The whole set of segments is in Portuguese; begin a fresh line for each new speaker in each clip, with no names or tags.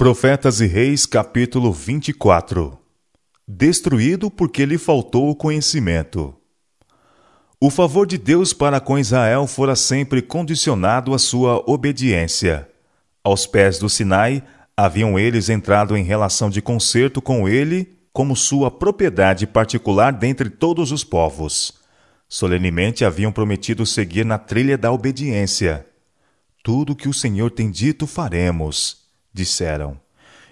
Profetas e Reis, capítulo 24 Destruído porque lhe faltou o conhecimento. O favor de Deus para com Israel fora sempre condicionado à sua obediência. Aos pés do Sinai, haviam eles entrado em relação de concerto com ele, como sua propriedade particular dentre todos os povos. Solenemente haviam prometido seguir na trilha da obediência. Tudo que o Senhor tem dito faremos disseram.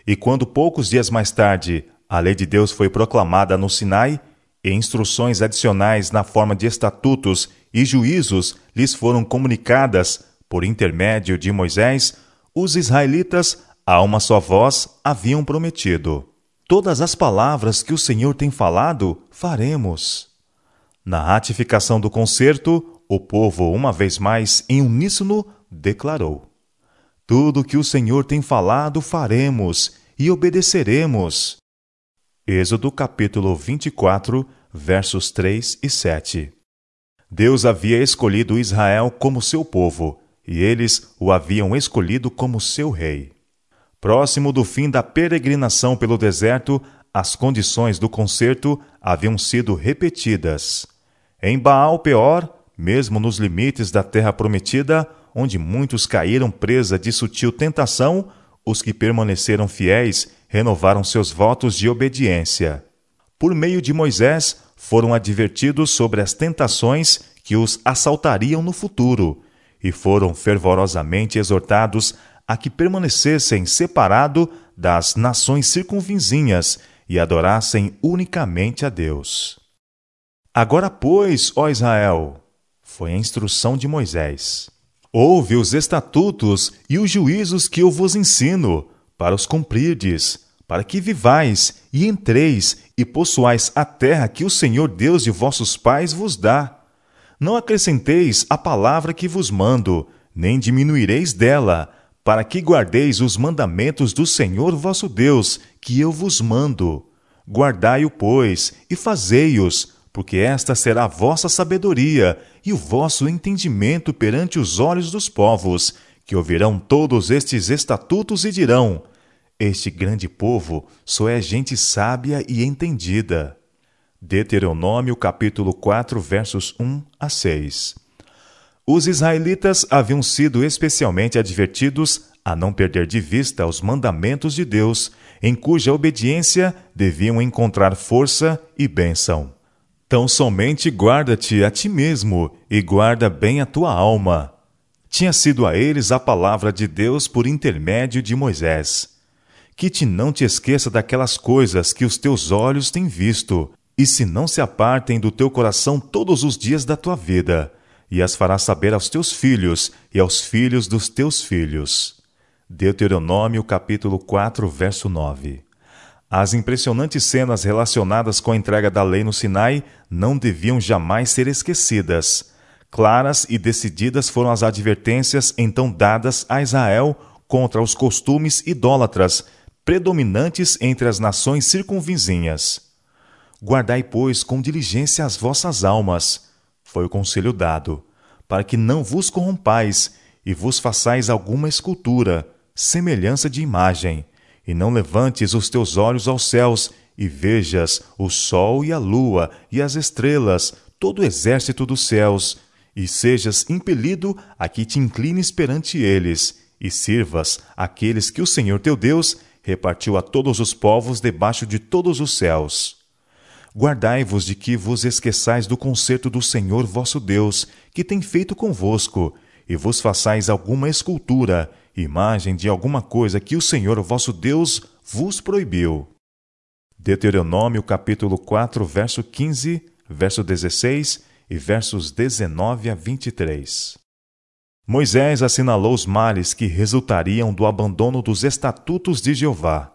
E quando poucos dias mais tarde a lei de Deus foi proclamada no Sinai, e instruções adicionais na forma de estatutos e juízos lhes foram comunicadas por intermédio de Moisés, os israelitas, a uma só voz, haviam prometido: Todas as palavras que o Senhor tem falado, faremos. Na ratificação do concerto, o povo, uma vez mais, em uníssono, declarou: tudo que o Senhor tem falado faremos e obedeceremos. Êxodo capítulo 24, versos 3 e 7. Deus havia escolhido Israel como seu povo, e eles o haviam escolhido como seu rei. Próximo do fim da peregrinação pelo deserto, as condições do concerto haviam sido repetidas. Em Baal Peor, mesmo nos limites da terra prometida, onde muitos caíram presa de sutil tentação, os que permaneceram fiéis renovaram seus votos de obediência. Por meio de Moisés, foram advertidos sobre as tentações que os assaltariam no futuro e foram fervorosamente exortados a que permanecessem separados das nações circunvizinhas e adorassem unicamente a Deus. Agora, pois, ó Israel, foi a instrução de Moisés. Ouve os estatutos e os juízos que eu vos ensino, para os cumprirdes, para que vivais e entreis e possuais a terra que o Senhor Deus de vossos pais vos dá. Não acrescenteis a palavra que vos mando, nem diminuireis dela, para que guardeis os mandamentos do Senhor vosso Deus, que eu vos mando. Guardai-o, pois, e fazei-os, porque esta será a vossa sabedoria e o vosso entendimento perante os olhos dos povos, que ouvirão todos estes estatutos e dirão: Este grande povo só é gente sábia e entendida. Deuteronômio capítulo 4, versos 1 a 6. Os israelitas haviam sido especialmente advertidos a não perder de vista os mandamentos de Deus, em cuja obediência deviam encontrar força e bênção. Tão somente guarda-te a ti mesmo e guarda bem a tua alma. Tinha sido a eles a palavra de Deus por intermédio de Moisés. Que te não te esqueça daquelas coisas que os teus olhos têm visto, e se não se apartem do teu coração todos os dias da tua vida, e as farás saber aos teus filhos e aos filhos dos teus filhos. Deuteronômio capítulo 4, verso 9. As impressionantes cenas relacionadas com a entrega da lei no Sinai não deviam jamais ser esquecidas. Claras e decididas foram as advertências então dadas a Israel contra os costumes idólatras predominantes entre as nações circunvizinhas. Guardai, pois, com diligência as vossas almas, foi o conselho dado, para que não vos corrompais e vos façais alguma escultura, semelhança de imagem, e não levantes os teus olhos aos céus e vejas o sol e a lua e as estrelas, todo o exército dos céus, e sejas impelido a que te inclines perante eles, e sirvas aqueles que o Senhor teu Deus repartiu a todos os povos debaixo de todos os céus. Guardai-vos de que vos esqueçais do concerto do Senhor vosso Deus, que tem feito convosco, e vos façais alguma escultura, imagem de alguma coisa que o Senhor vosso Deus vos proibiu. Deuteronômio capítulo 4, verso 15, verso 16 e versos 19 a 23. Moisés assinalou os males que resultariam do abandono dos estatutos de Jeová.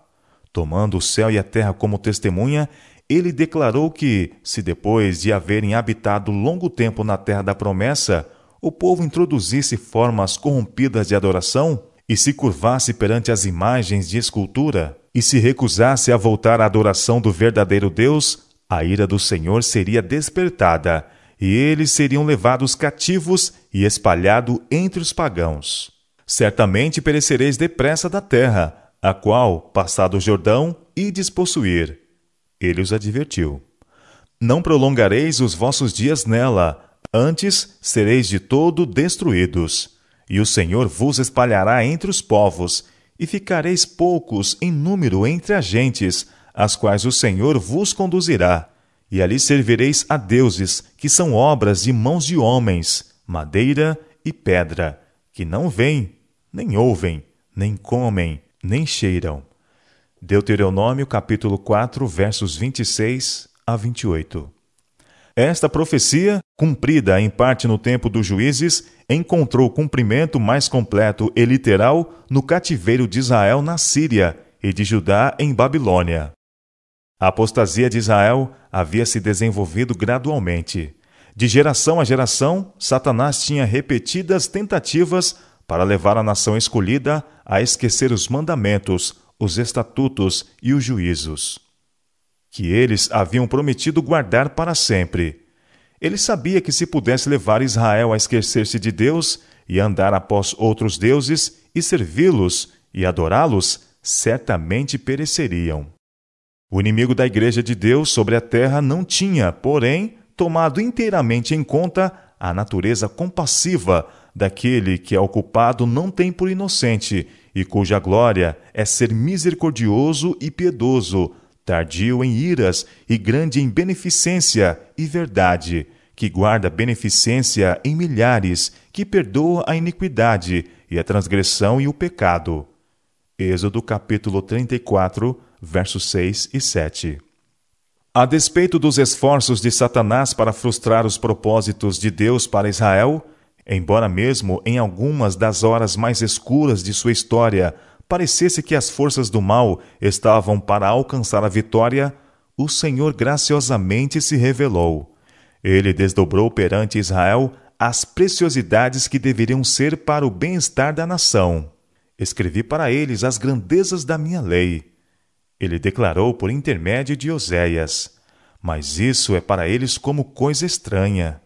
Tomando o céu e a terra como testemunha, ele declarou que, se depois de haverem habitado longo tempo na terra da promessa, o povo introduzisse formas corrompidas de adoração, e se curvasse perante as imagens de escultura, e se recusasse a voltar à adoração do verdadeiro Deus, a ira do Senhor seria despertada, e eles seriam levados cativos e espalhados entre os pagãos. Certamente perecereis depressa da terra, a qual, passado o Jordão, ides possuir. Ele os advertiu. Não prolongareis os vossos dias nela, antes sereis de todo destruídos. E o Senhor vos espalhará entre os povos, e ficareis poucos em número entre as gentes, as quais o Senhor vos conduzirá. E ali servireis a deuses, que são obras de mãos de homens, madeira e pedra, que não veem, nem ouvem, nem comem, nem cheiram. Deuteronômio capítulo 4, versos 26 a 28. Esta profecia, cumprida em parte no tempo dos juízes, encontrou cumprimento mais completo e literal no cativeiro de Israel na Síria e de Judá em Babilônia. A apostasia de Israel havia se desenvolvido gradualmente. De geração a geração, Satanás tinha repetidas tentativas para levar a nação escolhida a esquecer os mandamentos, os estatutos e os juízos que eles haviam prometido guardar para sempre. Ele sabia que se pudesse levar Israel a esquecer-se de Deus e andar após outros deuses e servi-los e adorá-los, certamente pereceriam. O inimigo da Igreja de Deus sobre a terra não tinha, porém, tomado inteiramente em conta a natureza compassiva daquele que é ocupado não tem por inocente e cuja glória é ser misericordioso e piedoso, tardio em iras e grande em beneficência e verdade, que guarda beneficência em milhares, que perdoa a iniquidade e a transgressão e o pecado. Êxodo capítulo 34, versos 6 e 7. A despeito dos esforços de Satanás para frustrar os propósitos de Deus para Israel, embora mesmo em algumas das horas mais escuras de sua história parecesse que as forças do mal estavam para alcançar a vitória, o Senhor graciosamente se revelou. Ele desdobrou perante Israel as preciosidades que deveriam ser para o bem-estar da nação. Escrevi para eles as grandezas da minha lei. Ele declarou por intermédio de Oséias: Mas isso é para eles como coisa estranha.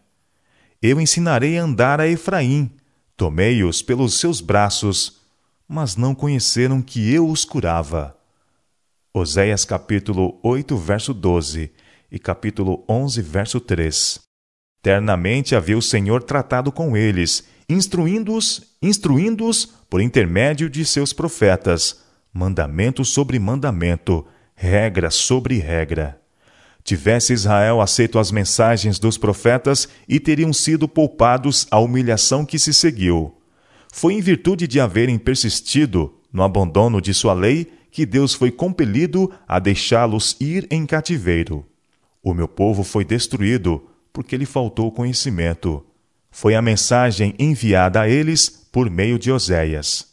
Eu ensinarei a andar a Efraim, tomei-os pelos seus braços, mas não conheceram que eu os curava. Oséias capítulo 8, verso 12 e capítulo 11, verso 3. Ternamente havia o Senhor tratado com eles, instruindo-os, instruindo-os por intermédio de seus profetas, mandamento sobre mandamento, regra sobre regra. Tivesse Israel aceito as mensagens dos profetas e teriam sido poupados a humilhação que se seguiu. Foi em virtude de haverem persistido no abandono de sua lei que Deus foi compelido a deixá-los ir em cativeiro. O meu povo foi destruído porque lhe faltou conhecimento. Foi a mensagem enviada a eles por meio de Oséias.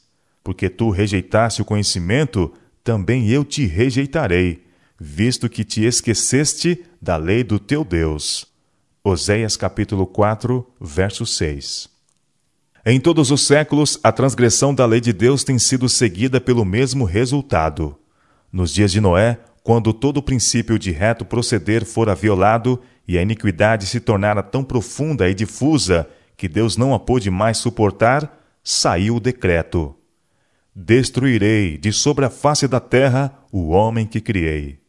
Porque tu rejeitaste o conhecimento, também eu te rejeitarei, visto que te esqueceste da lei do teu Deus. Oséias capítulo 4, verso 6. Em todos os séculos, a transgressão da lei de Deus tem sido seguida pelo mesmo resultado. Nos dias de Noé, quando todo o princípio de reto proceder fora violado e a iniquidade se tornara tão profunda e difusa que Deus não a pôde mais suportar, saiu o decreto: Destruirei de sobre a face da terra o homem que criei.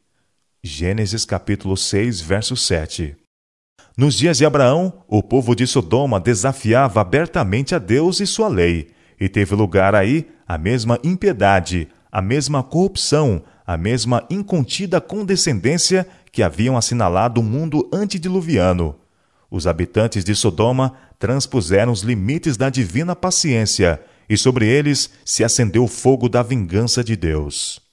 Gênesis capítulo 6, verso 7. Nos dias de Abraão, o povo de Sodoma desafiava abertamente a Deus e sua lei, e teve lugar aí a mesma impiedade, a mesma corrupção, a mesma incontida condescendência que haviam assinalado o mundo antediluviano. Os habitantes de Sodoma transpuseram os limites da divina paciência, e sobre eles se acendeu o fogo da vingança de Deus.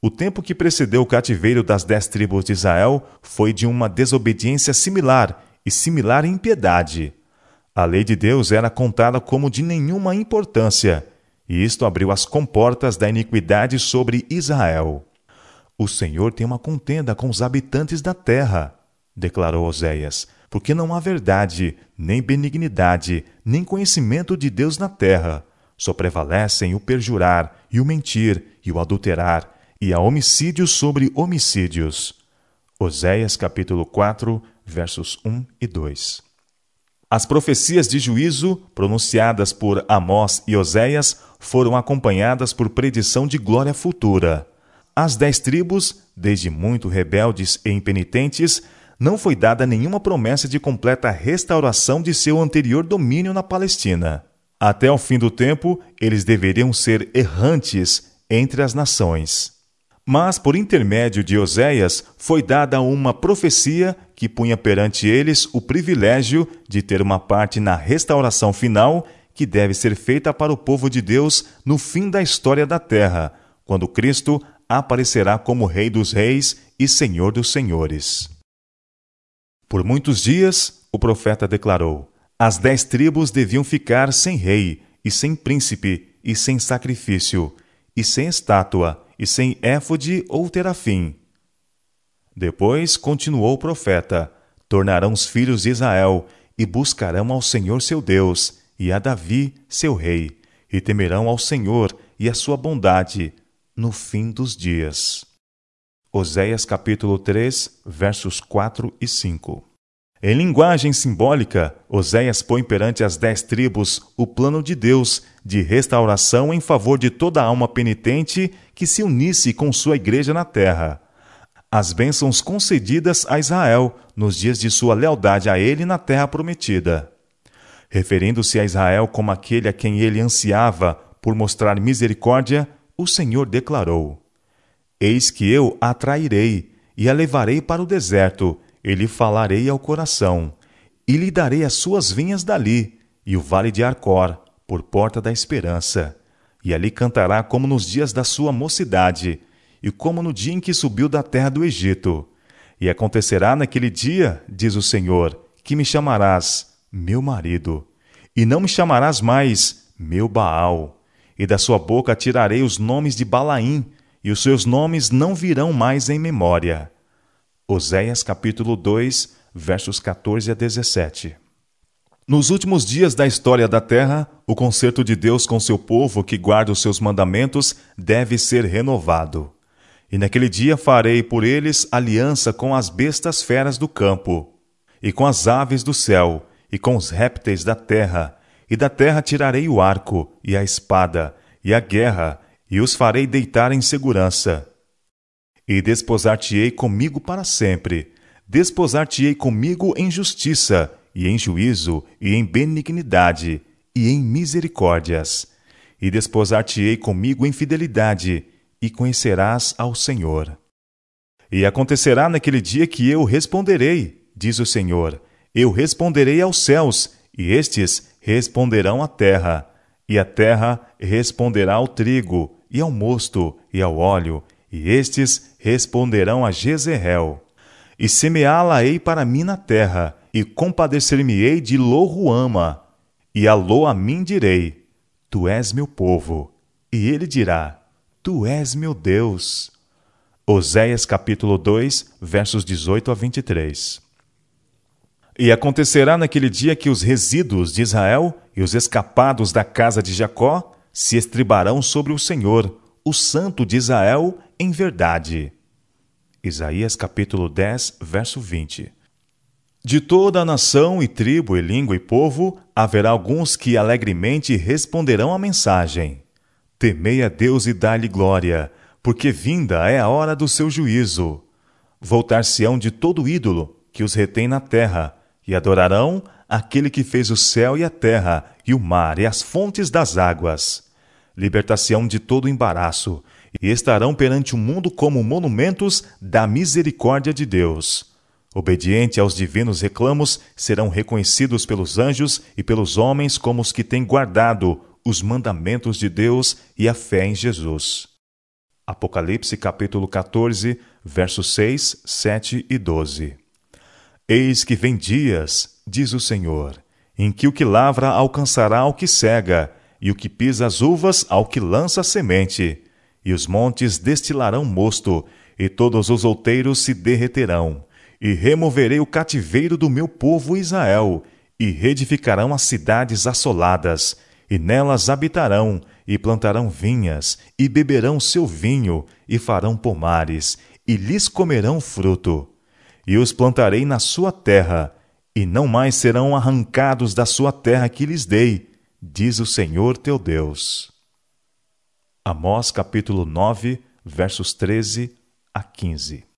O tempo que precedeu o cativeiro das dez tribos de Israel foi de uma desobediência similar e similar impiedade. A lei de Deus era contada como de nenhuma importância, e isto abriu as comportas da iniquidade sobre Israel. O Senhor tem uma contenda com os habitantes da terra, declarou Oséias, porque não há verdade, nem benignidade, nem conhecimento de Deus na terra. Só prevalecem o perjurar, e o mentir, e o adulterar, e a homicídios sobre homicídios. Oséias capítulo 4, versos 1 e 2. As profecias de juízo, pronunciadas por Amós e Oséias, foram acompanhadas por predição de glória futura. Às dez tribos, desde muito rebeldes e impenitentes, não foi dada nenhuma promessa de completa restauração de seu anterior domínio na Palestina. Até o fim do tempo, eles deveriam ser errantes entre as nações. Mas, por intermédio de Oséias, foi dada uma profecia que punha perante eles o privilégio de ter uma parte na restauração final que deve ser feita para o povo de Deus no fim da história da terra, quando Cristo aparecerá como Rei dos Reis e Senhor dos Senhores. Por muitos dias, o profeta declarou: as dez tribos deviam ficar sem rei, e sem príncipe, e sem sacrifício, e sem estátua e sem éfode ou terafim. Depois continuou o profeta: Tornarão os filhos de Israel e buscarão ao Senhor seu Deus e a Davi seu rei, e temerão ao Senhor e a sua bondade no fim dos dias. Oséias capítulo 3, versos 4 e 5. Em linguagem simbólica, Oséias põe perante as dez tribos o plano de Deus de restauração em favor de toda alma penitente que se unisse com sua igreja na terra. As bênçãos concedidas a Israel nos dias de sua lealdade a ele na terra prometida. Referindo-se a Israel como aquele a quem ele ansiava por mostrar misericórdia, o Senhor declarou: Eis que eu a atrairei e a levarei para o deserto e lhe falarei ao coração, e lhe darei as suas vinhas dali, e o vale de Arcor, por porta da esperança. E ali cantará como nos dias da sua mocidade, e como no dia em que subiu da terra do Egito. E acontecerá naquele dia, diz o Senhor, que me chamarás meu marido, e não me chamarás mais meu Baal. E da sua boca tirarei os nomes de Balaim, e os seus nomes não virão mais em memória Oséias capítulo 2, versos 14 a 17. Nos últimos dias da história da terra, o concerto de Deus com seu povo que guarda os seus mandamentos deve ser renovado. E naquele dia farei por eles aliança com as bestas feras do campo, e com as aves do céu, e com os répteis da terra, e da terra tirarei o arco, e a espada, e a guerra, e os farei deitar em segurança e desposar-te-ei comigo para sempre. Desposar-te-ei comigo em justiça, e em juízo, e em benignidade, e em misericórdias. E desposar-te-ei comigo em fidelidade, e conhecerás ao Senhor. E acontecerá naquele dia que eu responderei, diz o Senhor. Eu responderei aos céus, e estes responderão à terra. E a terra responderá ao trigo, e ao mosto, e ao óleo, e estes responderão a Jezreel. E semeá-la-ei para mim na terra, e compadecer-me-ei de Loruama. E a Lo a mim direi: Tu és meu povo. E ele dirá: Tu és meu Deus. Oséias capítulo 2, versos 18 a 23. E acontecerá naquele dia que os resíduos de Israel e os escapados da casa de Jacó se estribarão sobre o Senhor, o Santo de Israel, em verdade. Isaías capítulo 10, verso 20. De toda a nação e tribo e língua e povo haverá alguns que alegremente responderão à mensagem. Temei a Deus e dá-lhe glória, porque vinda é a hora do seu juízo. Voltar-se-ão de todo ídolo que os retém na terra, e adorarão aquele que fez o céu e a terra, e o mar e as fontes das águas. Libertar-se-ão de todo embaraço, e estarão perante o mundo como monumentos da misericórdia de Deus. Obediente aos divinos reclamos, serão reconhecidos pelos anjos e pelos homens como os que têm guardado os mandamentos de Deus e a fé em Jesus. Apocalipse capítulo 14, versos 6, 7 e 12. Eis que vem dias, diz o Senhor, em que o que lavra alcançará ao que cega, e o que pisa as uvas ao que lança a semente, e os montes destilarão mosto, e todos os outeiros se derreterão. E removerei o cativeiro do meu povo Israel, e reedificarão as cidades assoladas, e nelas habitarão, e plantarão vinhas, e beberão seu vinho, e farão pomares, e lhes comerão fruto. E os plantarei na sua terra, e não mais serão arrancados da sua terra que lhes dei, diz o Senhor teu Deus. Amós capítulo 9, versos 13 a 15.